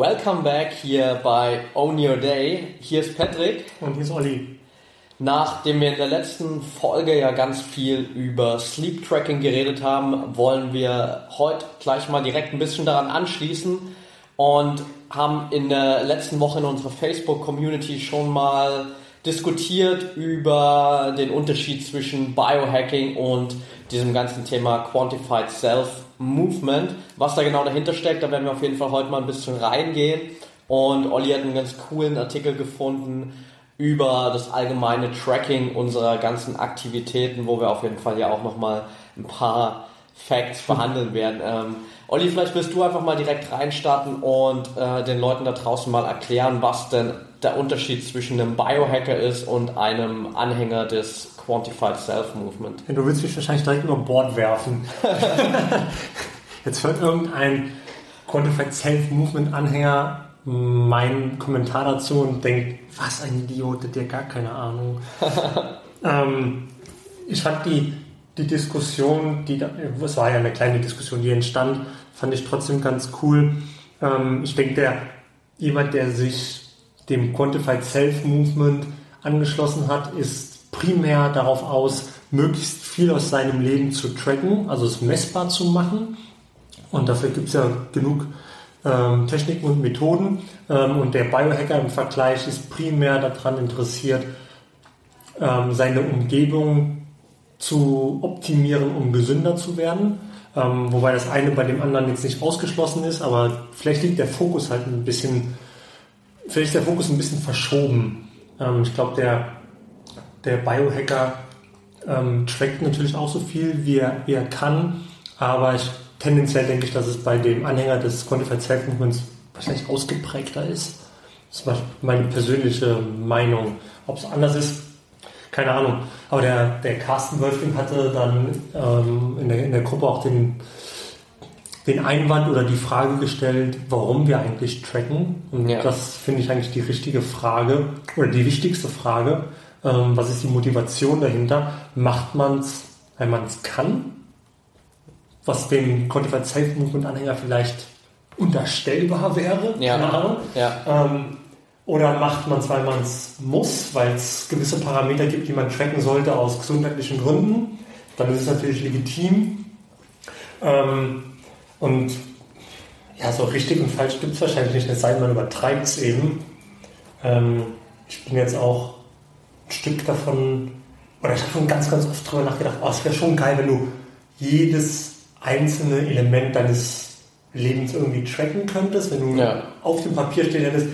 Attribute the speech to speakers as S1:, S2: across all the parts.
S1: Welcome back hier bei Own Your Day. Hier ist Patrick.
S2: Und hier ist Olli.
S1: Nachdem wir in der letzten Folge ja ganz viel über Sleep Tracking geredet haben, wollen wir heute gleich mal direkt ein bisschen daran anschließen und haben in der letzten Woche in unserer Facebook Community schon mal diskutiert über den Unterschied zwischen Biohacking und diesem ganzen Thema Quantified Self Movement. Was da genau dahinter steckt, da werden wir auf jeden Fall heute mal ein bisschen reingehen. Und Olli hat einen ganz coolen Artikel gefunden über das allgemeine Tracking unserer ganzen Aktivitäten, wo wir auf jeden Fall ja auch nochmal ein paar Facts behandeln werden. Ähm, Olli, vielleicht willst du einfach mal direkt reinstarten und äh, den Leuten da draußen mal erklären, was denn der Unterschied zwischen einem Biohacker ist und einem Anhänger des Quantified Self Movement.
S2: Ja, du willst mich wahrscheinlich direkt über Bord werfen. Jetzt hört irgendein Quantified Self Movement Anhänger meinen Kommentar dazu und denkt, was ein Idiot, der hat gar keine Ahnung. ähm, ich fand die, die Diskussion, die da, es war ja eine kleine Diskussion, die entstand, fand ich trotzdem ganz cool. Ähm, ich denke, der jemand, der sich dem Quantified Self Movement angeschlossen hat, ist primär darauf aus, möglichst viel aus seinem Leben zu tracken, also es messbar zu machen. Und dafür gibt es ja genug ähm, Techniken und Methoden. Ähm, und der Biohacker im Vergleich ist primär daran interessiert, ähm, seine Umgebung zu optimieren, um gesünder zu werden. Ähm, wobei das eine bei dem anderen jetzt nicht ausgeschlossen ist, aber vielleicht liegt der Fokus halt ein bisschen vielleicht ist der Fokus ein bisschen verschoben. Ähm, ich glaube, der, der Biohacker ähm, trackt natürlich auch so viel, wie er, wie er kann, aber ich, tendenziell denke ich, dass es bei dem Anhänger des Quantified Self Movements wahrscheinlich ausgeprägter ist. Das ist meine persönliche Meinung. Ob es anders ist, keine Ahnung. Aber der, der Carsten Wölfling hatte dann ähm, in, der, in der Gruppe auch den den Einwand oder die Frage gestellt, warum wir eigentlich tracken. Und ja. das finde ich eigentlich die richtige Frage oder die wichtigste Frage. Ähm, was ist die Motivation dahinter? Macht man es, weil man es kann? Was dem Quantified Self Movement Anhänger vielleicht unterstellbar wäre?
S1: Ja. Keine Ahnung. Ja.
S2: Ähm, oder macht man es, weil man es muss, weil es gewisse Parameter gibt, die man tracken sollte aus gesundheitlichen Gründen? Dann ist es natürlich legitim. Ähm, und ja, so richtig und falsch gibt es wahrscheinlich nicht, es sei denn, man übertreibt es eben. Ähm, ich bin jetzt auch ein Stück davon, oder ich habe schon ganz, ganz oft darüber nachgedacht, oh, es wäre schon geil, wenn du jedes einzelne Element deines Lebens irgendwie tracken könntest, wenn du ja. auf dem Papier stehen hättest,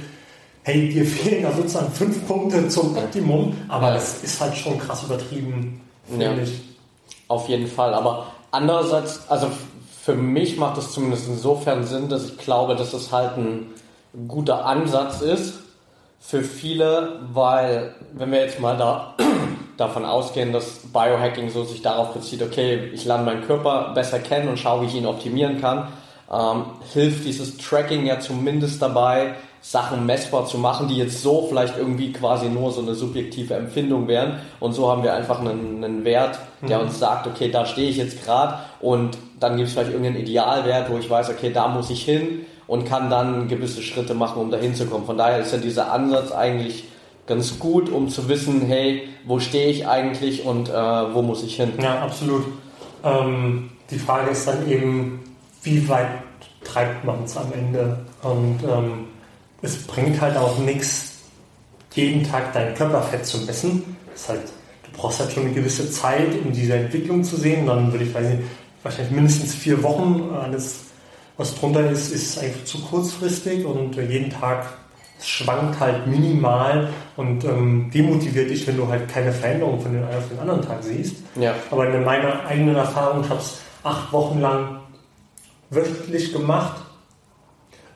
S2: hey, dir fehlen da sozusagen fünf Punkte zum Optimum, aber das ist halt schon krass übertrieben, finde ja. ich.
S1: Auf jeden Fall, aber andererseits, also für mich macht es zumindest insofern Sinn, dass ich glaube, dass es halt ein guter Ansatz ist für viele, weil wenn wir jetzt mal da davon ausgehen, dass Biohacking so sich darauf bezieht, okay, ich lerne meinen Körper besser kennen und schaue, wie ich ihn optimieren kann, ähm, hilft dieses Tracking ja zumindest dabei, Sachen messbar zu machen, die jetzt so vielleicht irgendwie quasi nur so eine subjektive Empfindung wären. Und so haben wir einfach einen, einen Wert, der mhm. uns sagt, okay, da stehe ich jetzt gerade und dann gibt es vielleicht irgendeinen Idealwert, wo ich weiß, okay, da muss ich hin und kann dann gewisse Schritte machen, um da hinzukommen. Von daher ist ja dieser Ansatz eigentlich ganz gut, um zu wissen, hey, wo stehe ich eigentlich und äh, wo muss ich hin?
S2: Ja, absolut. Ähm, die Frage ist dann eben, wie weit treibt man es am Ende? Und ähm, es bringt halt auch nichts, jeden Tag dein Körperfett zu messen. Das halt, du brauchst halt schon eine gewisse Zeit, um diese Entwicklung zu sehen. Dann würde ich weiß nicht, wahrscheinlich mindestens vier Wochen. Alles, was drunter ist, ist einfach zu kurzfristig und jeden Tag schwankt halt minimal und ähm, demotiviert dich, wenn du halt keine Veränderung von den einen auf den anderen Tag siehst.
S1: Ja.
S2: Aber in meiner eigenen Erfahrung, ich habe es acht Wochen lang wöchentlich gemacht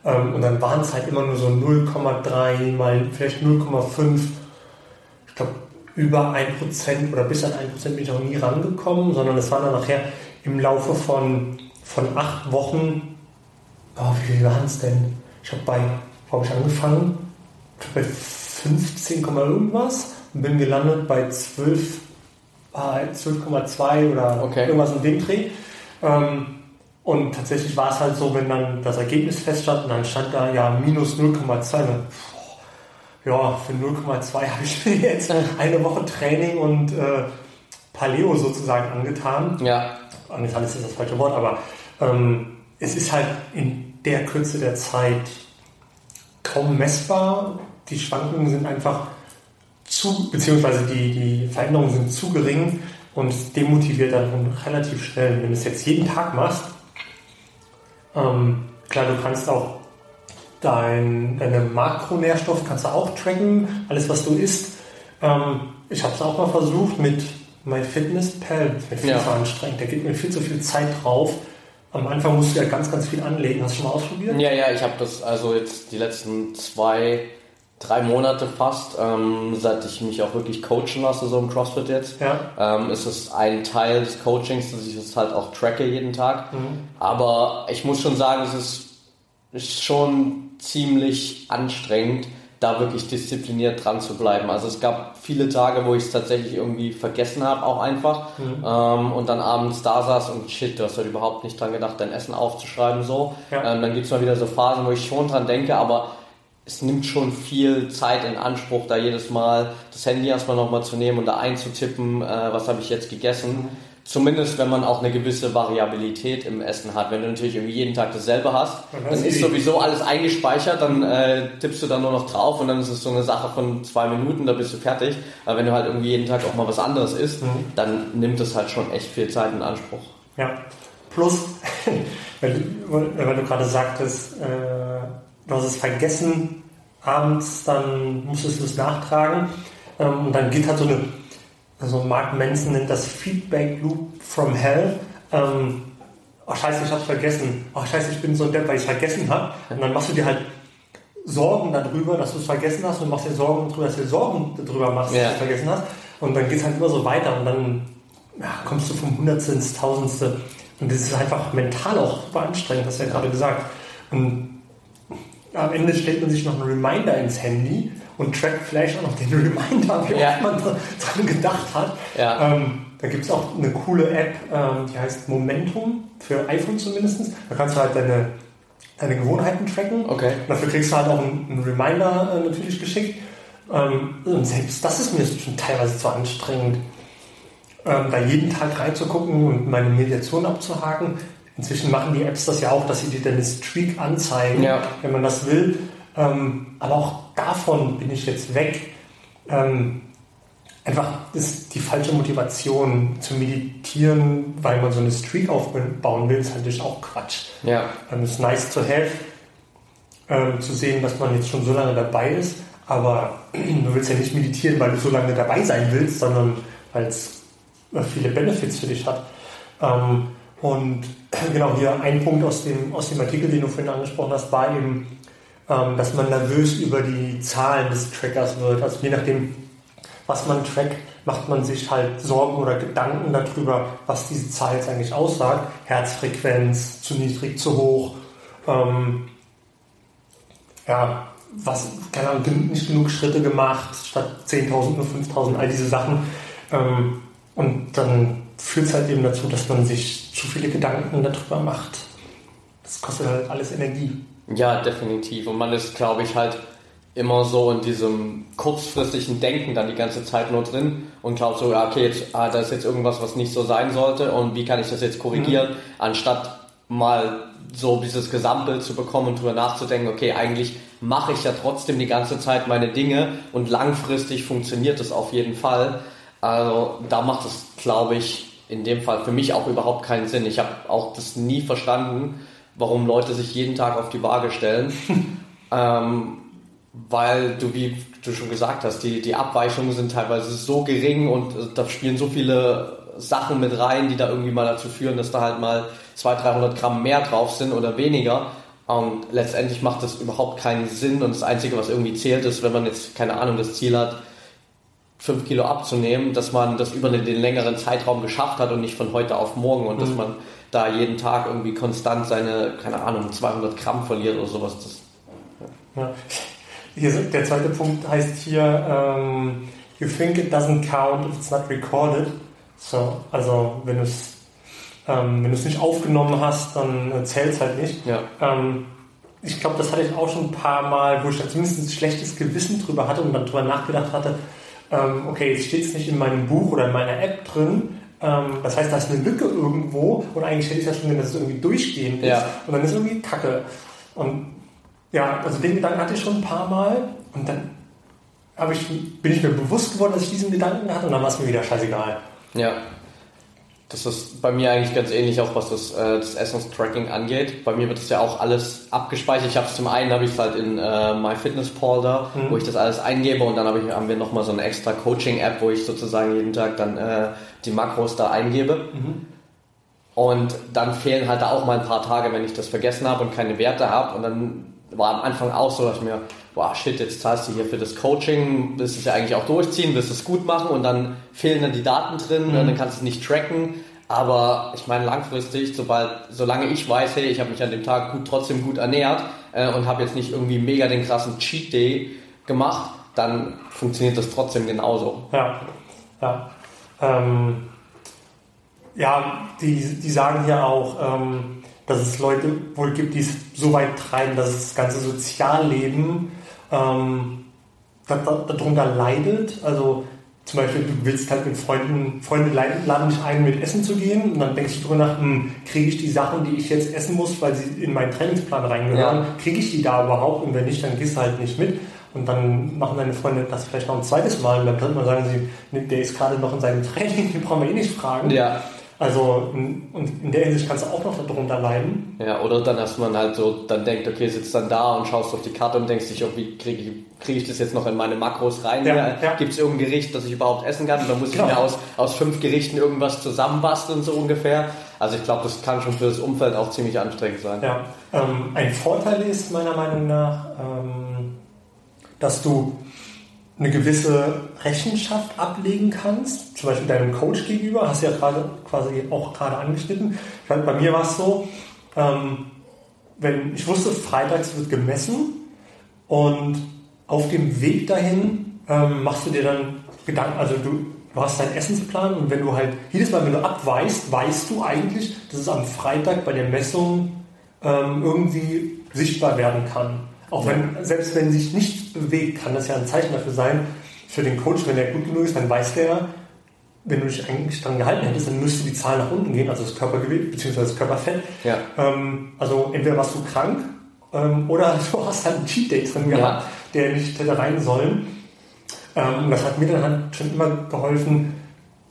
S2: und dann waren es halt immer nur so 0,3 mal vielleicht 0,5 glaube, über 1% oder bis an 1% bin ich auch nie rangekommen, sondern es war dann nachher im Laufe von, von acht Wochen, oh, wie viel waren es denn? Ich habe bei, wo habe ich angefangen? bei 15, irgendwas und bin gelandet bei 12, äh, 12,2 oder
S1: okay.
S2: irgendwas in dem Dreh. Ähm, und tatsächlich war es halt so, wenn dann das Ergebnis feststand, dann stand da ja minus 0,2. Ja, für 0,2 habe ich mir jetzt eine Woche Training und äh, Paleo sozusagen angetan.
S1: Ja.
S2: Angetan ist das falsche Wort, aber ähm, es ist halt in der Kürze der Zeit kaum messbar. Die Schwankungen sind einfach zu, beziehungsweise die, die Veränderungen sind zu gering und demotiviert dann relativ schnell. Wenn du es jetzt jeden Tag machst, ähm, klar, du kannst auch dein, deine Makronährstoffe kannst du auch tracken, alles was du isst. Ähm, ich habe es auch mal versucht mit MyFitnessPal, das ist mir viel ja. zu anstrengend, der gibt mir viel zu viel Zeit drauf. Am Anfang musst du ja ganz, ganz viel anlegen. Hast du schon mal ausprobiert?
S1: Ja, ja, ich habe das also jetzt die letzten zwei, drei Monate fast, ähm, seit ich mich auch wirklich coachen lasse, so im CrossFit jetzt,
S2: ja.
S1: ähm, ist es ein Teil des Coachings, dass ich es halt auch tracke jeden Tag.
S2: Mhm.
S1: Aber ich muss schon sagen, es ist, ist schon ziemlich anstrengend, da wirklich diszipliniert dran zu bleiben. Also es gab viele Tage, wo ich es tatsächlich irgendwie vergessen habe, auch einfach. Mhm. Ähm, und dann abends da saß und shit, du hast halt überhaupt nicht dran gedacht, dein Essen aufzuschreiben so. Ja. Ähm, dann gibt es mal wieder so Phasen, wo ich schon dran denke, aber es nimmt schon viel Zeit in Anspruch, da jedes Mal das Handy erstmal nochmal zu nehmen und da einzutippen, äh, was habe ich jetzt gegessen. Mhm Zumindest, wenn man auch eine gewisse Variabilität im Essen hat. Wenn du natürlich irgendwie jeden Tag dasselbe hast, dann ist sowieso alles eingespeichert, dann äh, tippst du dann nur noch drauf und dann ist es so eine Sache von zwei Minuten, da bist du fertig. Aber wenn du halt irgendwie jeden Tag auch mal was anderes isst, mhm. dann nimmt es halt schon echt viel Zeit in Anspruch.
S2: Ja, plus, weil du, weil du gerade sagtest, äh, du hast es vergessen, abends, dann musstest du es nachtragen ähm, und dann geht halt so eine also Mark Manson nennt das Feedback Loop from Hell. Ähm, oh scheiße, ich hab's vergessen. Oh scheiße, ich bin so depp, weil ich vergessen habe. Und dann machst du dir halt Sorgen darüber, dass du es vergessen hast und machst dir Sorgen darüber, dass du dir Sorgen darüber machst, dass du es vergessen hast. Und dann geht es halt immer so weiter und dann ja, kommst du vom Hundertste ins Tausendste. Und das ist einfach mental auch super anstrengend, hast du ja gerade gesagt. Und am Ende stellt man sich noch einen Reminder ins Handy und trackt vielleicht auch noch den Reminder, wie ja. oft man dran gedacht hat.
S1: Ja.
S2: Ähm, da gibt es auch eine coole App, ähm, die heißt Momentum, für iPhone zumindest. Da kannst du halt deine, deine Gewohnheiten tracken.
S1: Okay.
S2: dafür kriegst du halt auch einen, einen Reminder äh, natürlich geschickt. Ähm, und selbst das ist mir schon teilweise zu anstrengend, ähm, da jeden Tag reinzugucken und meine Mediation abzuhaken. Inzwischen machen die Apps das ja auch, dass sie dir deine Streak anzeigen,
S1: ja.
S2: wenn man das will. Ähm, aber auch davon bin ich jetzt weg. Ähm, einfach ist die falsche Motivation zu meditieren, weil man so eine Streak aufbauen will, ist natürlich auch Quatsch.
S1: Ja.
S2: Ähm, es ist nice to have, ähm, zu sehen, dass man jetzt schon so lange dabei ist, aber du willst ja nicht meditieren, weil du so lange dabei sein willst, sondern weil es äh, viele Benefits für dich hat. Ähm, und genau hier ein Punkt aus dem, aus dem Artikel, den du vorhin angesprochen hast, war eben, ähm, dass man nervös über die Zahlen des Trackers wird. Also je nachdem, was man trackt, macht man sich halt Sorgen oder Gedanken darüber, was diese Zahl jetzt eigentlich aussagt. Herzfrequenz, zu niedrig, zu hoch. Ähm, ja, was, keine Ahnung, nicht genug Schritte gemacht, statt 10.000 nur 5.000, all diese Sachen. Ähm, und dann führt es halt eben dazu, dass man sich zu viele Gedanken darüber macht. Das kostet halt alles Energie.
S1: Ja, definitiv. Und man ist, glaube ich, halt immer so in diesem kurzfristigen Denken dann die ganze Zeit nur drin und glaubt so, ja, okay, jetzt, ah, da ist jetzt irgendwas, was nicht so sein sollte und wie kann ich das jetzt korrigieren, mhm. anstatt mal so dieses Gesamtbild zu bekommen und drüber nachzudenken, okay, eigentlich mache ich ja trotzdem die ganze Zeit meine Dinge und langfristig funktioniert es auf jeden Fall. Also da macht es, glaube ich, in dem Fall für mich auch überhaupt keinen Sinn. Ich habe auch das nie verstanden, warum Leute sich jeden Tag auf die Waage stellen. ähm, weil du, wie du schon gesagt hast, die, die Abweichungen sind teilweise so gering und äh, da spielen so viele Sachen mit rein, die da irgendwie mal dazu führen, dass da halt mal 200, 300 Gramm mehr drauf sind oder weniger. Und letztendlich macht das überhaupt keinen Sinn und das Einzige, was irgendwie zählt, ist, wenn man jetzt, keine Ahnung, das Ziel hat, fünf Kilo abzunehmen, dass man das über den, längeren Zeitraum geschafft hat und nicht von heute auf morgen und mhm. dass man da jeden Tag irgendwie konstant seine, keine Ahnung, 200 Gramm verliert oder sowas. Das,
S2: ja. Hier, der zweite Punkt heißt hier, ähm, you think it doesn't count if it's not recorded. So, also wenn du es ähm, wenn du es nicht aufgenommen hast, dann zählt es halt nicht.
S1: Ja.
S2: Ähm, ich glaube, das hatte ich auch schon ein paar Mal, wo ich da zumindest ein schlechtes Gewissen drüber hatte und dann drüber nachgedacht hatte, ähm, okay, jetzt steht es nicht in meinem Buch oder in meiner App drin, ähm, das heißt, da ist eine Lücke irgendwo und eigentlich hätte ich ja schon, dass es irgendwie durchgehend ist
S1: ja.
S2: und dann ist irgendwie Kacke. Und ja, also den Gedanken hatte ich schon ein paar Mal und dann ich, bin ich mir bewusst geworden, dass ich diesen Gedanken hatte und dann war es mir wieder scheißegal.
S1: Ja. Das ist bei mir eigentlich ganz ähnlich, auch was das, äh, das Essenstracking angeht. Bei mir wird das ja auch alles abgespeichert. Ich habe es zum einen habe ich es halt in äh, MyFitnessPal da, mhm. wo ich das alles eingebe und dann hab ich, haben wir nochmal so eine extra Coaching-App, wo ich sozusagen jeden Tag dann äh, die Makros da eingebe. Mhm. Und dann fehlen halt da auch mal ein paar Tage, wenn ich das vergessen habe und keine Werte habe. Und dann war am Anfang auch so, dass ich mir, wow, shit, jetzt zahlst du hier für das Coaching, willst es ja eigentlich auch durchziehen, willst es gut machen und dann fehlen dann die Daten drin, mhm. dann kannst du es nicht tracken. Aber ich meine, langfristig, sobald, solange ich weiß, hey, ich habe mich an dem Tag gut, trotzdem gut ernährt äh, und habe jetzt nicht irgendwie mega den krassen Cheat Day gemacht, dann funktioniert das trotzdem genauso.
S2: Ja, ja. Ähm, ja, die, die sagen hier auch, ähm, dass es Leute wohl gibt, die es so weit treiben, dass das ganze Sozialleben ähm, darunter leidet. Also zum Beispiel, du willst halt mit Freunden, Freunde laden dich ein, mit Essen zu gehen und dann denkst du drüber nach, hm, kriege ich die Sachen, die ich jetzt essen muss, weil sie in meinen Trainingsplan reingehören, ja. kriege ich die da überhaupt und wenn nicht, dann gehst du halt nicht mit. Und dann machen deine Freunde das vielleicht noch ein zweites Mal und beim dritten Mal sagen sie, der ist gerade noch in seinem Training, den brauchen wir eh nicht fragen.
S1: Ja.
S2: Also und in der Hinsicht kannst du auch noch darunter leiden.
S1: Ja, oder dann, dass man halt so dann denkt, okay, sitzt dann da und schaust auf die Karte und denkst dich, oh, wie kriege ich, krieg ich das jetzt noch in meine Makros rein? Ja, ja. Gibt es irgendein Gericht, das ich überhaupt essen kann? Dann muss genau. ich mir aus, aus fünf Gerichten irgendwas zusammenbasteln, so ungefähr. Also ich glaube, das kann schon für das Umfeld auch ziemlich anstrengend sein.
S2: Ja, ähm, ein Vorteil ist meiner Meinung nach, ähm, dass du eine gewisse Rechenschaft ablegen kannst, zum Beispiel deinem Coach gegenüber, hast du ja gerade quasi auch gerade angeschnitten. Weil bei mir war es so, ähm, wenn ich wusste, freitags wird gemessen und auf dem Weg dahin ähm, machst du dir dann Gedanken, also du, du hast deinen Essensplan und wenn du halt jedes Mal, wenn du abweist, weißt du eigentlich, dass es am Freitag bei der Messung ähm, irgendwie sichtbar werden kann. Auch wenn, selbst wenn sich nichts bewegt, kann das ja ein Zeichen dafür sein, für den Coach, wenn er gut genug ist, dann weiß der, wenn du dich eigentlich dran gehalten hättest, dann müsste die Zahl nach unten gehen, also das Körpergewicht bzw. das Körperfett.
S1: Ja.
S2: Ähm, also entweder warst du krank ähm, oder du hast halt einen Cheat Day drin gehabt, ja. der nicht hätte rein sollen. Ähm, und das hat mir dann halt schon immer geholfen.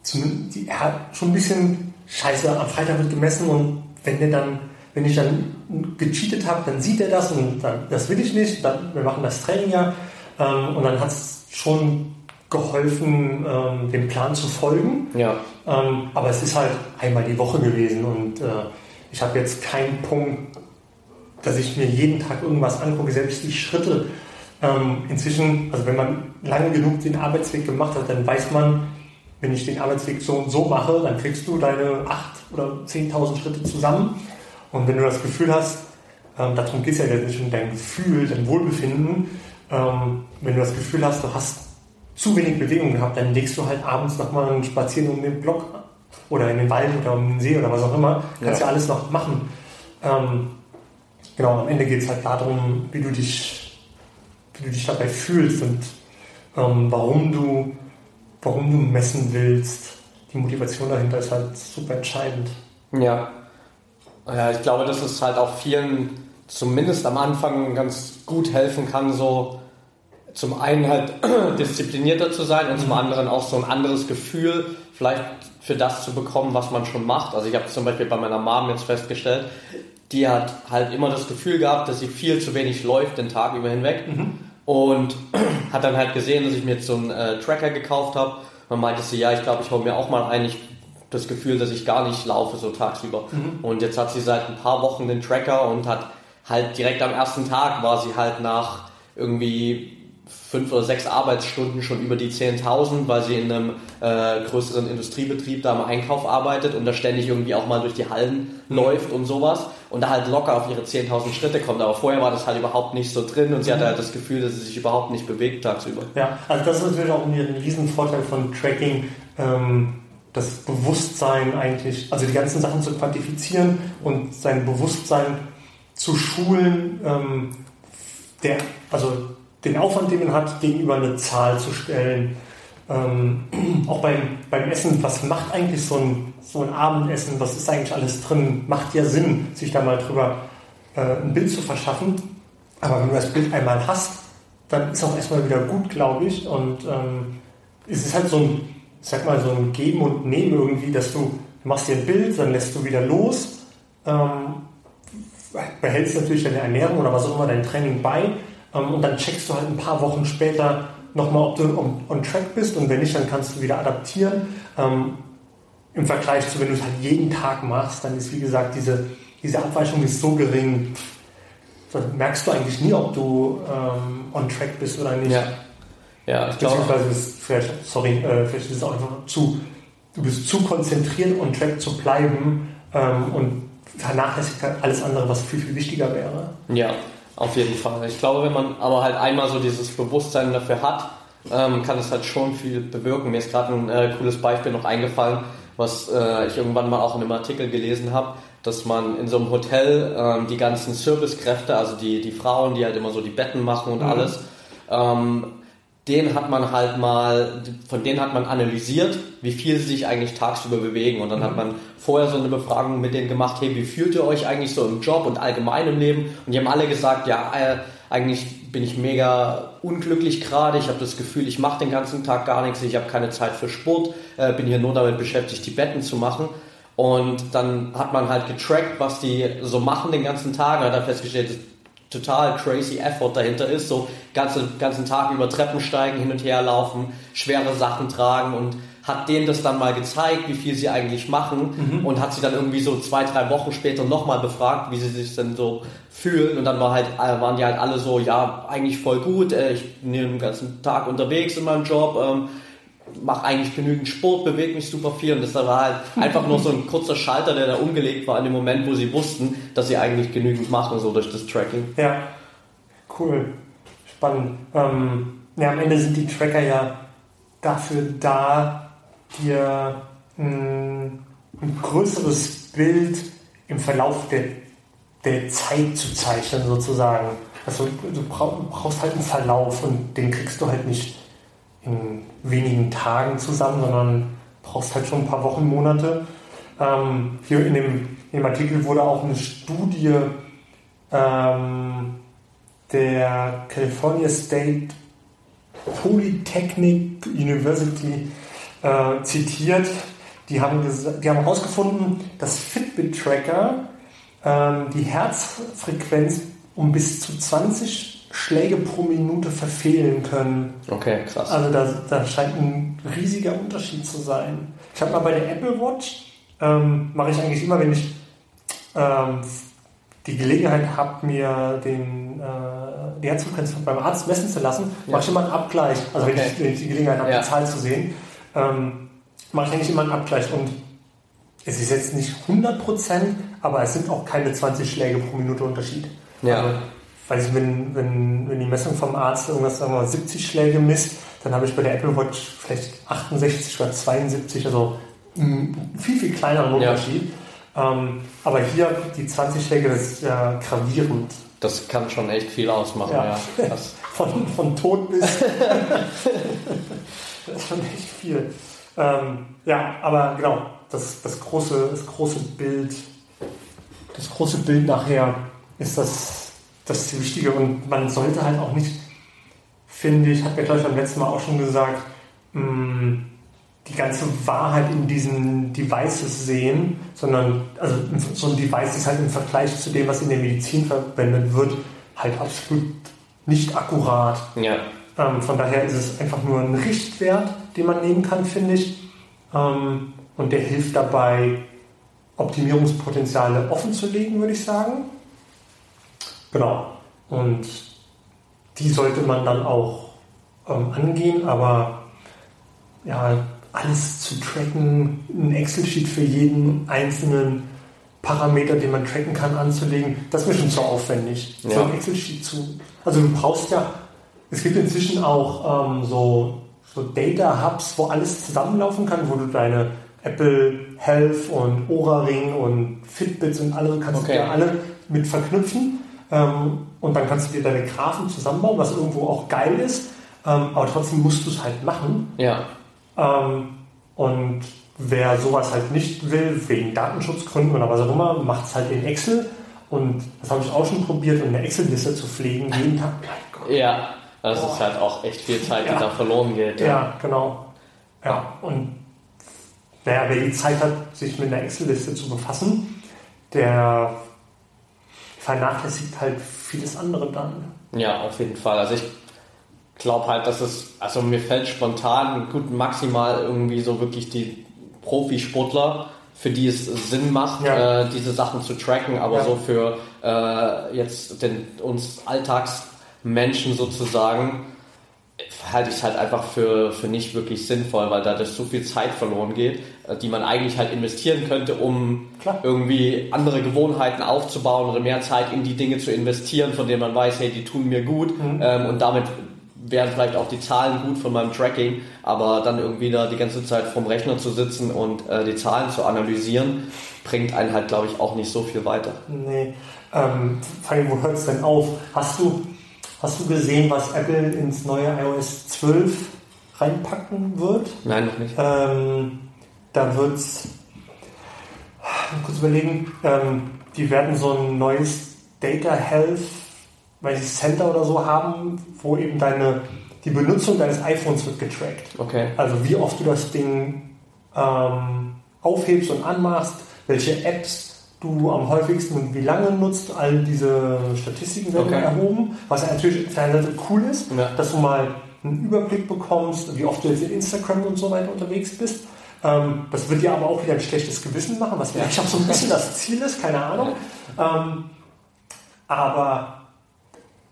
S2: Zum, die, er hat schon ein bisschen Scheiße, am Freitag wird gemessen und wenn der dann wenn ich dann gecheatet habe, dann sieht er das und dann, das will ich nicht. Dann, wir machen das Training ja. Ähm, und dann hat es schon geholfen, ähm, dem Plan zu folgen.
S1: Ja.
S2: Ähm, aber es ist halt einmal die Woche gewesen und äh, ich habe jetzt keinen Punkt, dass ich mir jeden Tag irgendwas angucke, selbst die Schritte. Ähm, inzwischen, also wenn man lange genug den Arbeitsweg gemacht hat, dann weiß man, wenn ich den Arbeitsweg so und so mache, dann kriegst du deine 8.000 oder 10.000 Schritte zusammen. Und wenn du das Gefühl hast, ähm, darum geht es ja letztlich um dein Gefühl, dein Wohlbefinden, ähm, wenn du das Gefühl hast, du hast zu wenig Bewegung gehabt, dann legst du halt abends nochmal einen Spaziergang um den Block oder in den Wald oder um den See oder was auch immer. Kannst ja, ja alles noch machen. Ähm, genau, am Ende geht es halt darum, wie du dich, wie du dich dabei fühlst und ähm, warum du, warum du messen willst. Die Motivation dahinter ist halt super entscheidend.
S1: Ja, ja, ich glaube, dass es halt auch vielen zumindest am Anfang ganz gut helfen kann, so zum einen halt disziplinierter zu sein und zum mhm. anderen auch so ein anderes Gefühl vielleicht für das zu bekommen, was man schon macht. Also ich habe zum Beispiel bei meiner Mom jetzt festgestellt, die hat halt immer das Gefühl gehabt, dass sie viel zu wenig läuft den Tag über hinweg mhm. und hat dann halt gesehen, dass ich mir jetzt so einen äh, Tracker gekauft habe. Man meinte sie, ja, ich glaube, ich hole mir auch mal einen. Ich das Gefühl, dass ich gar nicht laufe so tagsüber. Mhm. Und jetzt hat sie seit ein paar Wochen den Tracker und hat halt direkt am ersten Tag war sie halt nach irgendwie fünf oder sechs Arbeitsstunden schon über die 10.000, weil sie in einem äh, größeren Industriebetrieb da im Einkauf arbeitet und da ständig irgendwie auch mal durch die Hallen mhm. läuft und sowas und da halt locker auf ihre 10.000 Schritte kommt. Aber vorher war das halt überhaupt nicht so drin und sie mhm. hatte halt das Gefühl, dass sie sich überhaupt nicht bewegt tagsüber.
S2: Ja, also das ist natürlich auch ein Riesenvorteil von Tracking. Ähm das Bewusstsein eigentlich, also die ganzen Sachen zu quantifizieren und sein Bewusstsein zu schulen, ähm, der, also den Aufwand, den man hat, gegenüber eine Zahl zu stellen. Ähm, auch beim, beim Essen, was macht eigentlich so ein, so ein Abendessen, was ist eigentlich alles drin? Macht ja Sinn, sich da mal drüber äh, ein Bild zu verschaffen. Aber wenn du das Bild einmal hast, dann ist auch erstmal wieder gut, glaube ich. Und ähm, es ist halt so ein, sag mal, so ein Geben und Nehmen irgendwie, dass du, du machst dir ein Bild, dann lässt du wieder los, ähm, behältst natürlich deine Ernährung oder was auch immer, dein Training bei ähm, und dann checkst du halt ein paar Wochen später nochmal, ob du on, on, track bist und wenn nicht, dann kannst du wieder adaptieren. Ähm, Im Vergleich zu, wenn du es halt jeden Tag machst, dann ist wie gesagt diese, diese Abweichung ist so gering, dann merkst du eigentlich nie, ob du ähm, on track bist oder nicht.
S1: Ja, ja ich glaube.
S2: Ist vielleicht, sorry, äh, vielleicht ist es auch einfach zu, du bist zu konzentriert, on track zu bleiben ähm, und vernachlässigt halt alles andere, was viel, viel wichtiger wäre.
S1: Ja, auf jeden Fall. Ich glaube, wenn man aber halt einmal so dieses Bewusstsein dafür hat, ähm, kann es halt schon viel bewirken. Mir ist gerade ein äh, cooles Beispiel noch eingefallen, was äh, ich irgendwann mal auch in einem Artikel gelesen habe, dass man in so einem Hotel ähm, die ganzen Servicekräfte, also die, die Frauen, die halt immer so die Betten machen und mhm. alles, ähm, den hat man halt mal, von denen hat man analysiert, wie viel sie sich eigentlich tagsüber bewegen. Und dann hat man vorher so eine Befragung mit denen gemacht, hey, wie fühlt ihr euch eigentlich so im Job und allgemein im Leben? Und die haben alle gesagt, ja, äh, eigentlich bin ich mega unglücklich gerade. Ich habe das Gefühl, ich mache den ganzen Tag gar nichts. Ich habe keine Zeit für Sport, äh, bin hier nur damit beschäftigt, die Betten zu machen. Und dann hat man halt getrackt, was die so machen den ganzen Tag und hat dann festgestellt, total crazy Effort dahinter ist. So ganzen, ganzen Tag über Treppen steigen, hin und her laufen, schwere Sachen tragen und hat denen das dann mal gezeigt, wie viel sie eigentlich machen mhm. und hat sie dann irgendwie so zwei, drei Wochen später nochmal befragt, wie sie sich denn so fühlen und dann war halt, äh, waren die halt alle so, ja, eigentlich voll gut, äh, ich bin den ganzen Tag unterwegs in meinem Job, ähm, mache eigentlich genügend Sport, bewege mich super viel und das war halt einfach nur so ein kurzer Schalter, der da umgelegt war in dem Moment, wo sie wussten, dass sie eigentlich genügend machen, so durch das Tracking.
S2: Ja, cool, spannend. Ähm, ja, am Ende sind die Tracker ja dafür da, dir ein, ein größeres Bild im Verlauf der, der Zeit zu zeichnen, sozusagen. Also du brauchst halt einen Verlauf und den kriegst du halt nicht in wenigen Tagen zusammen, sondern brauchst halt schon ein paar Wochen, Monate. Ähm, hier in dem, in dem, Artikel wurde auch eine Studie ähm, der California State Polytechnic University äh, zitiert. Die haben, die haben herausgefunden, dass Fitbit-Tracker ähm, die Herzfrequenz um bis zu 20 Schläge pro Minute verfehlen können.
S1: Okay, krass.
S2: Also da, da scheint ein riesiger Unterschied zu sein. Ich habe mal bei der Apple Watch, ähm, mache ich eigentlich immer, wenn ich ähm, die Gelegenheit habe, mir den, äh, die Herzfrequenz beim Arzt messen zu lassen, ja. mache ich immer einen Abgleich. Also okay. wenn, ich, wenn, ich, die Gelegenheit habe, ja. die Zahl zu sehen, ähm, mache ich eigentlich immer einen Abgleich. Und es ist jetzt nicht 100% aber es sind auch keine 20 Schläge pro Minute Unterschied.
S1: Ja. Also,
S2: weil ich, wenn, wenn, wenn die Messung vom Arzt irgendwas, sagen wir mal, 70 Schläge misst, dann habe ich bei der Apple Watch vielleicht 68 oder 72, also einen viel, viel kleineren Unterschied. Ja. Ähm, aber hier die 20 Schläge, das ist ja gravierend.
S1: Das kann schon echt viel ausmachen, ja.
S2: ja. von, von Tod bis. das ist schon echt viel. Ähm, ja, aber genau, das, das, große, das große Bild, das große Bild nachher ist das das ist die Wichtige. Und man sollte halt auch nicht, finde ich, hat mir gleich beim letzten Mal auch schon gesagt, mm, die ganze Wahrheit in diesen Devices sehen, sondern also so ein Device ist halt im Vergleich zu dem, was in der Medizin verwendet wird, halt absolut nicht akkurat.
S1: Ja.
S2: Ähm, von daher ist es einfach nur ein Richtwert, den man nehmen kann, finde ich. Ähm, und der hilft dabei, Optimierungspotenziale offen zu legen, würde ich sagen. Genau. Und die sollte man dann auch ähm, angehen, aber ja, alles zu tracken, ein Excel-Sheet für jeden einzelnen Parameter, den man tracken kann, anzulegen, das ist mir schon zu aufwendig. Ja. So ein Excel-Sheet zu. Also du brauchst ja, es gibt inzwischen auch ähm, so, so Data-Hubs, wo alles zusammenlaufen kann, wo du deine Apple Health und Aura Ring und Fitbits und alle kannst okay. du ja alle mit verknüpfen. Ähm, und dann kannst du dir deine Graphen zusammenbauen, was irgendwo auch geil ist. Ähm, aber trotzdem musst du es halt machen.
S1: Ja.
S2: Ähm, und wer sowas halt nicht will, wegen Datenschutzgründen oder was auch immer, macht es halt in Excel. Und das habe ich auch schon probiert, eine Excel-Liste zu pflegen, jeden Tag.
S1: Ja, das Boah. ist halt auch echt viel Zeit, die ja. da verloren geht.
S2: Ja, ja genau. Ja, und naja, wer die Zeit hat, sich mit einer Excel-Liste zu befassen, der vernachlässigt halt vieles andere dann.
S1: Ja, auf jeden Fall. Also ich glaube halt, dass es, also mir fällt spontan gut maximal irgendwie so wirklich die Profisportler, für die es Sinn macht, ja. äh, diese Sachen zu tracken, aber ja. so für äh, jetzt den, uns Alltagsmenschen sozusagen halte ich es halt einfach für, für nicht wirklich sinnvoll, weil da das so viel Zeit verloren geht, äh, die man eigentlich halt investieren könnte, um Klar. irgendwie andere Gewohnheiten aufzubauen oder mehr Zeit in die Dinge zu investieren, von denen man weiß, hey, die tun mir gut mhm. ähm, und damit wären vielleicht auch die Zahlen gut von meinem Tracking, aber dann irgendwie da die ganze Zeit vorm Rechner zu sitzen und äh, die Zahlen zu analysieren, bringt einen halt, glaube ich, auch nicht so viel weiter.
S2: Nee. Ähm, wo hört es denn auf? Hast du Hast du gesehen, was Apple ins neue iOS 12 reinpacken wird?
S1: Nein, noch nicht.
S2: Ähm, da wird es, kurz überlegen, ähm, die werden so ein neues Data Health weil sie Center oder so haben, wo eben deine, die Benutzung deines iPhones wird getrackt.
S1: Okay.
S2: Also wie oft du das Ding ähm, aufhebst und anmachst, welche Apps du am häufigsten und wie lange nutzt. All diese Statistiken werden okay. erhoben, was ja natürlich auf der einen Seite cool ist, ja. dass du mal einen Überblick bekommst, wie oft du jetzt in Instagram und so weiter unterwegs bist. Ähm, das wird dir aber auch wieder ein schlechtes Gewissen machen, was vielleicht auch so ein bisschen das Ziel ist, keine Ahnung. Ähm, aber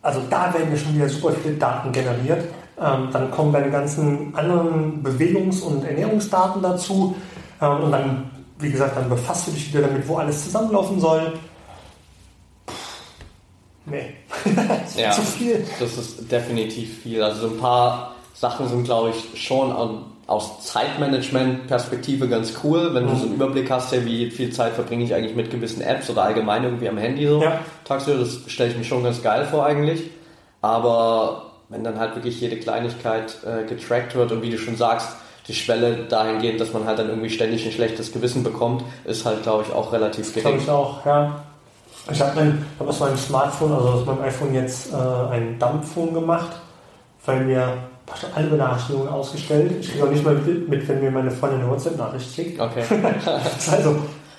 S2: also da werden ja schon wieder super viele Daten generiert. Ähm, dann kommen deine ganzen anderen Bewegungs- und Ernährungsdaten dazu. Ähm, und dann wie gesagt, dann befasst du dich wieder damit, wo alles zusammenlaufen soll. Nee,
S1: das ist ja, zu viel. Das ist definitiv viel. Also so ein paar Sachen sind, glaube ich, schon aus Zeitmanagement-Perspektive ganz cool, wenn mhm. du so einen Überblick hast, ja, wie viel Zeit verbringe ich eigentlich mit gewissen Apps oder allgemein irgendwie am Handy so ja. tagsüber. Das stelle ich mir schon ganz geil vor eigentlich. Aber wenn dann halt wirklich jede Kleinigkeit äh, getrackt wird und wie du schon sagst, die Schwelle dahingehend, dass man halt dann irgendwie ständig ein schlechtes Gewissen bekommt, ist halt, glaube ich, auch relativ
S2: gering. Glaube ich auch, ja. Ich habe hab aus meinem Smartphone, also aus meinem iPhone jetzt äh, ein Dumpphone gemacht, weil mir alle Benachrichtigungen ausgestellt. Ich kriege auch nicht mal mit, wenn mir meine Freundin eine WhatsApp-Nachricht schickt.
S1: Okay.
S2: also,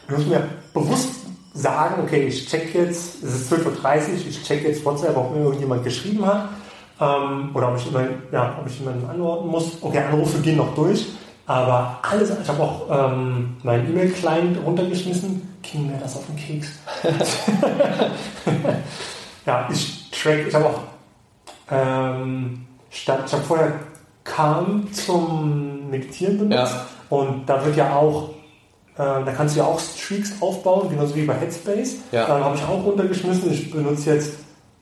S2: ich muss mir bewusst sagen, okay, ich check jetzt, es ist 12.30 Uhr, ich check jetzt WhatsApp, ob mir irgendjemand geschrieben hat ähm, oder ob ich, immer, ja, ob ich jemanden antworten muss. Okay, Anrufe gehen noch durch, aber alles, ich habe auch ähm, meinen E-Mail-Client runtergeschmissen, ging mir das auf den Keks. ja, ich track, ich habe auch ähm, statt, ich habe vorher Calm zum Meditieren benutzt ja. und da wird ja auch äh, da kannst du ja auch Streaks aufbauen, genauso wie bei Headspace. Ja. Dann habe ich auch runtergeschmissen. Ich benutze jetzt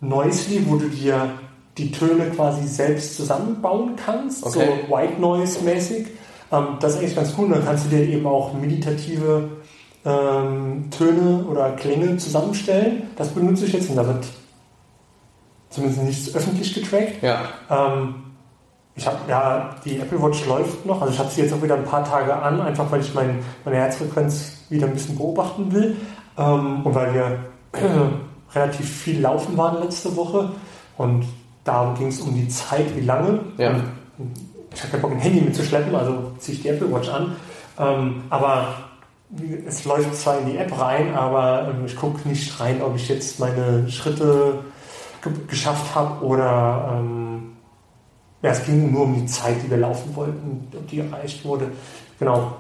S2: Noisely, wo du dir die Töne quasi selbst zusammenbauen kannst, okay. so White Noise mäßig. Ähm, das ist eigentlich ganz cool. Dann kannst du dir eben auch meditative ähm, Töne oder Klänge zusammenstellen. Das benutze ich jetzt und da wird zumindest nichts öffentlich getrackt.
S1: Ja.
S2: Ähm, ich habe ja, die Apple Watch läuft noch, also ich habe sie jetzt auch wieder ein paar Tage an, einfach weil ich mein, meine Herzfrequenz wieder ein bisschen beobachten will ähm, und weil wir äh, relativ viel laufen waren letzte Woche und da ging es um die Zeit, wie lange.
S1: Ja.
S2: ich habe keinen Bock, ein Handy mitzuschleppen, also ziehe ich die Apple Watch an. Ähm, aber es läuft zwar in die App rein, aber ähm, ich gucke nicht rein, ob ich jetzt meine Schritte ge geschafft habe oder ähm, ja, es ging nur um die Zeit, die wir laufen wollten, ob die erreicht wurde. Genau.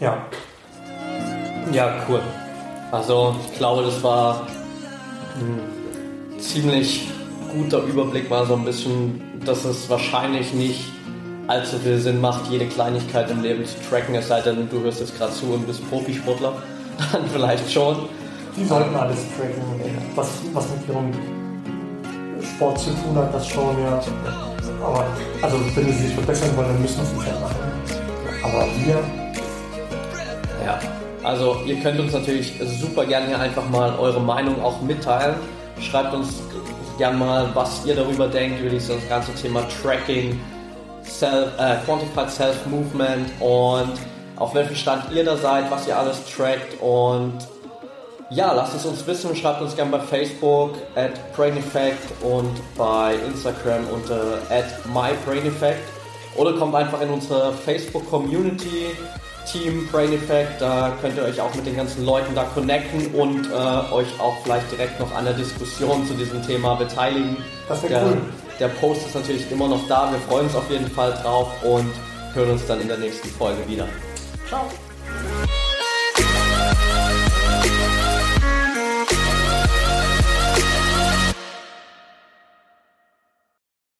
S2: Ja.
S1: Ja, cool. Also ich glaube, das war ein ziemlich guter Überblick war so ein bisschen, dass es wahrscheinlich nicht allzu viel Sinn macht, jede Kleinigkeit im Leben zu tracken, es sei denn, du hörst jetzt gerade zu und bist Profisportler. Dann vielleicht schon.
S2: Die sollten alles tracken, was, was mit ihrem Sport zu tun hat, das schon, ja. Aber, also, wenn sie sich verbessern wollen, dann müssen sie es ja machen. Aber wir.
S1: Ja, also ihr könnt uns natürlich super gerne hier einfach mal eure Meinung auch mitteilen. Schreibt uns gerne mal, was ihr darüber denkt, über dieses ganze Thema Tracking, Self, äh, Quantified Self Movement und auf welchem Stand ihr da seid, was ihr alles trackt und ja, lasst es uns wissen, schreibt uns gerne bei Facebook at BrainEffect und bei Instagram unter at MyBrainEffect oder kommt einfach in unsere Facebook Community Team Brain Effect, da könnt ihr euch auch mit den ganzen Leuten da connecten und äh, euch auch vielleicht direkt noch an der Diskussion zu diesem Thema beteiligen.
S2: Das wäre cool.
S1: der Post ist natürlich immer noch da, wir freuen uns auf jeden Fall drauf und hören uns dann in der nächsten Folge wieder.
S2: Ciao.